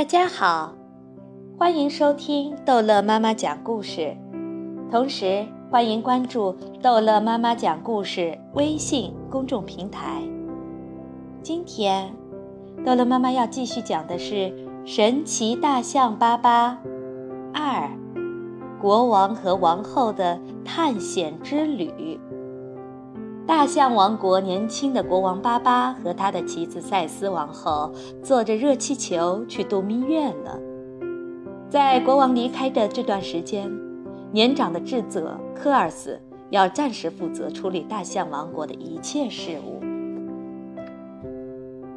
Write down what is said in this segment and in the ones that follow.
大家好，欢迎收听逗乐妈妈讲故事，同时欢迎关注逗乐妈妈讲故事微信公众平台。今天，逗乐妈妈要继续讲的是《神奇大象巴巴二：国王和王后的探险之旅》。大象王国年轻的国王巴巴和他的妻子赛斯王后坐着热气球去度蜜月了。在国王离开的这段时间，年长的智者科尔斯要暂时负责处理大象王国的一切事务。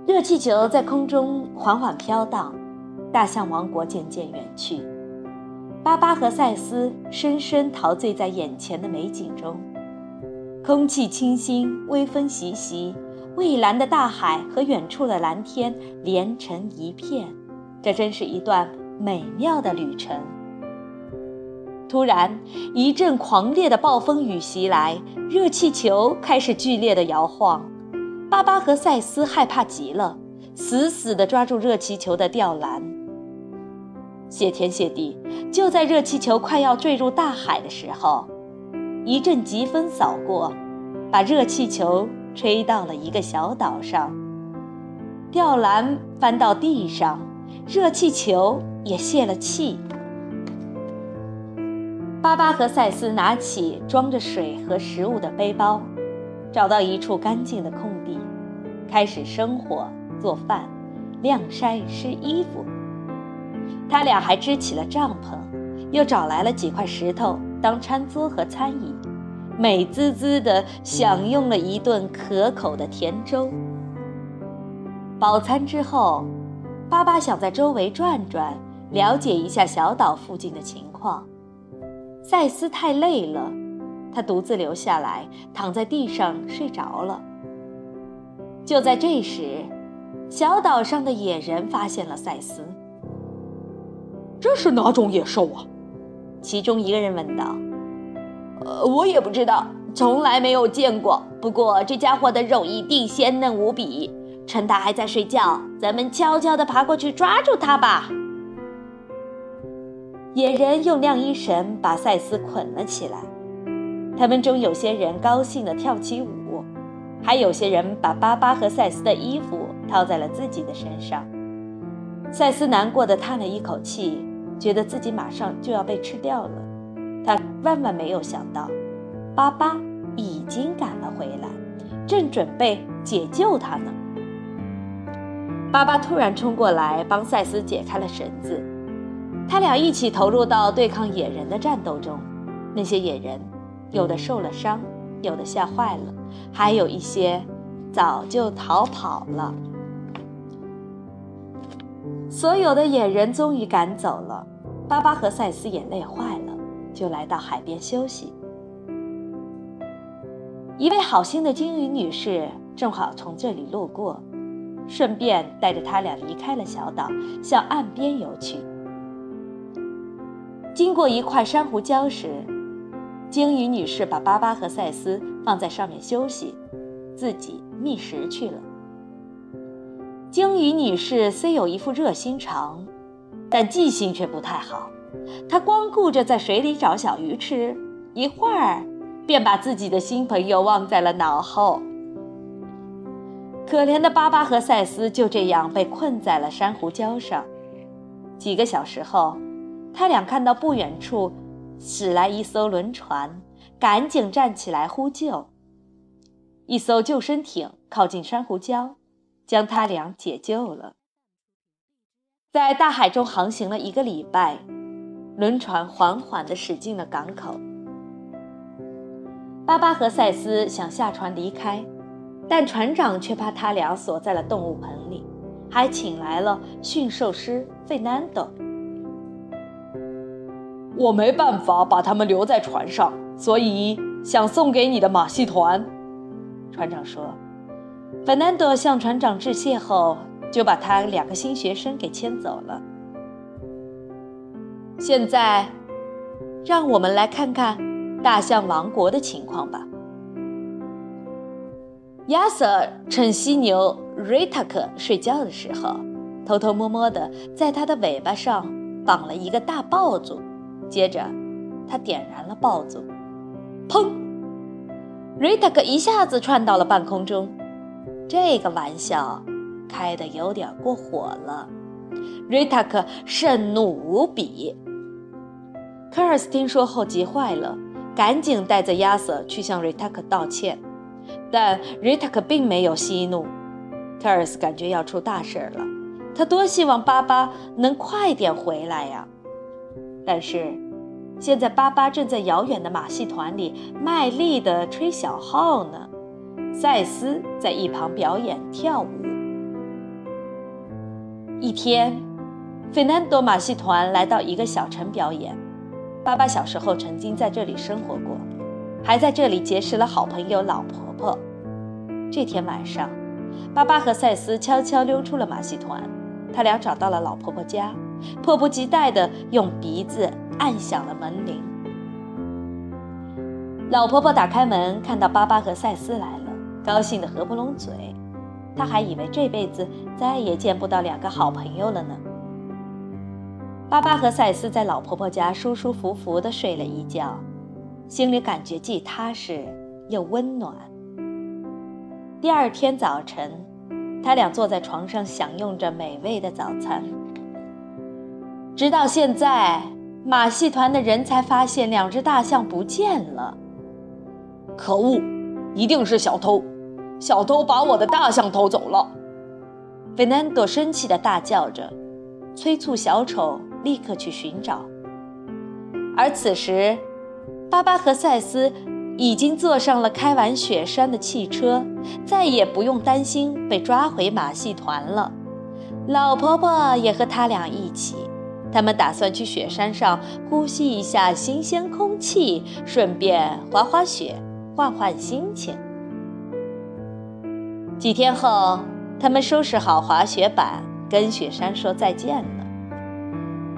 热气球在空中缓缓飘荡，大象王国渐渐远去。巴巴和赛斯深深陶醉在眼前的美景中。空气清新，微风习习，蔚蓝的大海和远处的蓝天连成一片，这真是一段美妙的旅程。突然，一阵狂烈的暴风雨袭来，热气球开始剧烈的摇晃。巴巴和赛斯害怕极了，死死地抓住热气球的吊篮。谢天谢地，就在热气球快要坠入大海的时候。一阵疾风扫过，把热气球吹到了一个小岛上。吊篮翻到地上，热气球也泄了气。巴巴和赛斯拿起装着水和食物的背包，找到一处干净的空地，开始生火、做饭、晾晒、湿衣服。他俩还支起了帐篷，又找来了几块石头。当餐桌和餐椅，美滋滋地享用了一顿可口的甜粥。饱餐之后，巴巴想在周围转转，了解一下小岛附近的情况。赛斯太累了，他独自留下来，躺在地上睡着了。就在这时，小岛上的野人发现了赛斯。这是哪种野兽啊？其中一个人问道：“呃，我也不知道，从来没有见过。不过这家伙的肉一定鲜嫩无比。趁他还在睡觉，咱们悄悄地爬过去抓住他吧。”野人用晾衣绳把赛斯捆了起来。他们中有些人高兴地跳起舞，还有些人把巴巴和赛斯的衣服套在了自己的身上。赛斯难过的叹了一口气。觉得自己马上就要被吃掉了，他万万没有想到，巴巴已经赶了回来，正准备解救他呢。巴巴突然冲过来帮赛斯解开了绳子，他俩一起投入到对抗野人的战斗中。那些野人，有的受了伤，有的吓坏了，还有一些早就逃跑了。所有的野人终于赶走了。巴巴和赛斯也累坏了，就来到海边休息。一位好心的鲸鱼女士正好从这里路过，顺便带着他俩离开了小岛，向岸边游去。经过一块珊瑚礁时，鲸鱼女士把巴巴和赛斯放在上面休息，自己觅食去了。鲸鱼女士虽有一副热心肠。但记性却不太好，他光顾着在水里找小鱼吃，一会儿便把自己的新朋友忘在了脑后。可怜的巴巴和赛斯就这样被困在了珊瑚礁上。几个小时后，他俩看到不远处驶来一艘轮船，赶紧站起来呼救。一艘救生艇靠近珊瑚礁，将他俩解救了。在大海中航行了一个礼拜，轮船缓缓地驶进了港口。巴巴和赛斯想下船离开，但船长却把他俩锁在了动物棚里，还请来了驯兽师费南多。我没办法把他们留在船上，所以想送给你的马戏团。船长说。费南多向船长致谢后。就把他两个新学生给牵走了。现在，让我们来看看大象王国的情况吧。亚瑟趁犀牛瑞塔克睡觉的时候，偷偷摸摸的在它的尾巴上绑了一个大爆竹，接着他点燃了爆竹，砰！瑞塔克一下子窜到了半空中。这个玩笑开得有点过火了，瑞塔克盛怒无比。科尔斯听说后急坏了，赶紧带着亚瑟去向瑞塔克道歉，但瑞塔克并没有息怒。科尔斯感觉要出大事了，他多希望巴巴能快点回来呀！但是，现在巴巴正在遥远的马戏团里卖力地吹小号呢。赛斯在一旁表演跳舞。一天，费南多马戏团来到一个小城表演。爸爸小时候曾经在这里生活过，还在这里结识了好朋友老婆婆。这天晚上，爸爸和赛斯悄悄溜出了马戏团，他俩找到了老婆婆家，迫不及待地用鼻子按响了门铃。老婆婆打开门，看到巴巴和赛斯来了。高兴得合不拢嘴，他还以为这辈子再也见不到两个好朋友了呢。巴巴和赛斯在老婆婆家舒舒服服地睡了一觉，心里感觉既踏实又温暖。第二天早晨，他俩坐在床上享用着美味的早餐。直到现在，马戏团的人才发现两只大象不见了。可恶，一定是小偷！小偷把我的大象偷走了，费南多生气地大叫着，催促小丑立刻去寻找。而此时，巴巴和赛斯已经坐上了开往雪山的汽车，再也不用担心被抓回马戏团了。老婆婆也和他俩一起，他们打算去雪山上呼吸一下新鲜空气，顺便滑滑雪，换换心情。几天后，他们收拾好滑雪板，跟雪山说再见了。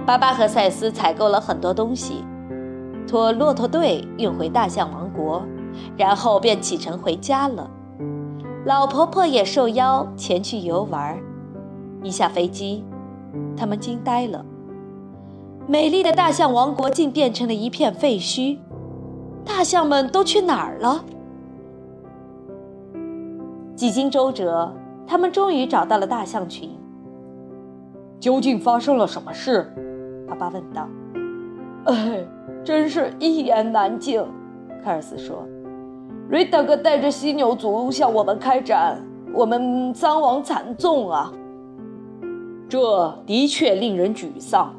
巴巴和赛斯采购了很多东西，托骆驼队运回大象王国，然后便启程回家了。老婆婆也受邀前去游玩。一下飞机，他们惊呆了，美丽的大象王国竟变成了一片废墟，大象们都去哪儿了？几经周折，他们终于找到了大象群。究竟发生了什么事？爸爸问道。哎，真是一言难尽。凯尔斯说：“瑞达哥带着犀牛族向我们开展，我们伤亡惨重啊。”这的确令人沮丧，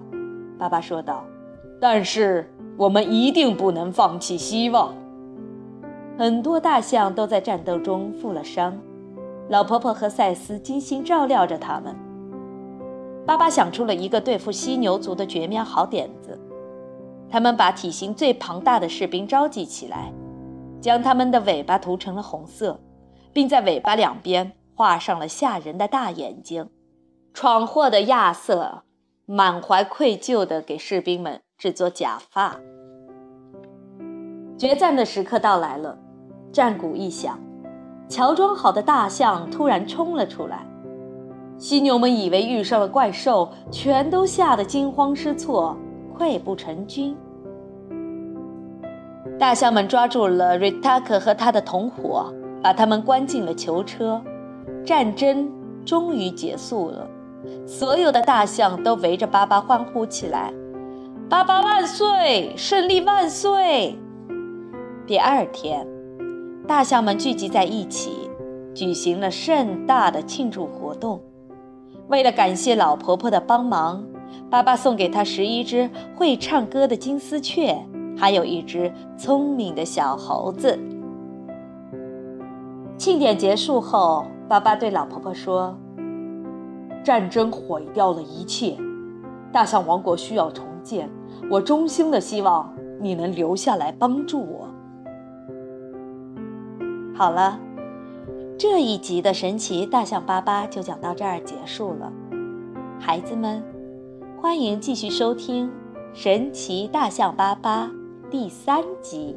爸爸说道。但是我们一定不能放弃希望。很多大象都在战斗中负了伤，老婆婆和赛斯精心照料着他们。爸爸想出了一个对付犀牛族的绝妙好点子，他们把体型最庞大的士兵召集起来，将他们的尾巴涂成了红色，并在尾巴两边画上了吓人的大眼睛。闯祸的亚瑟满怀愧疚地给士兵们制作假发。决战的时刻到来了。战鼓一响，乔装好的大象突然冲了出来。犀牛们以为遇上了怪兽，全都吓得惊慌失措，溃不成军。大象们抓住了瑞塔克和他的同伙，把他们关进了囚车。战争终于结束了，所有的大象都围着巴巴欢呼起来：“巴巴万岁！胜利万岁！”第二天。大象们聚集在一起，举行了盛大的庆祝活动。为了感谢老婆婆的帮忙，爸爸送给她十一只会唱歌的金丝雀，还有一只聪明的小猴子。庆典结束后，爸爸对老婆婆说：“战争毁掉了一切，大象王国需要重建。我衷心的希望你能留下来帮助我。”好了，这一集的神奇大象巴巴就讲到这儿结束了。孩子们，欢迎继续收听《神奇大象巴巴》第三集。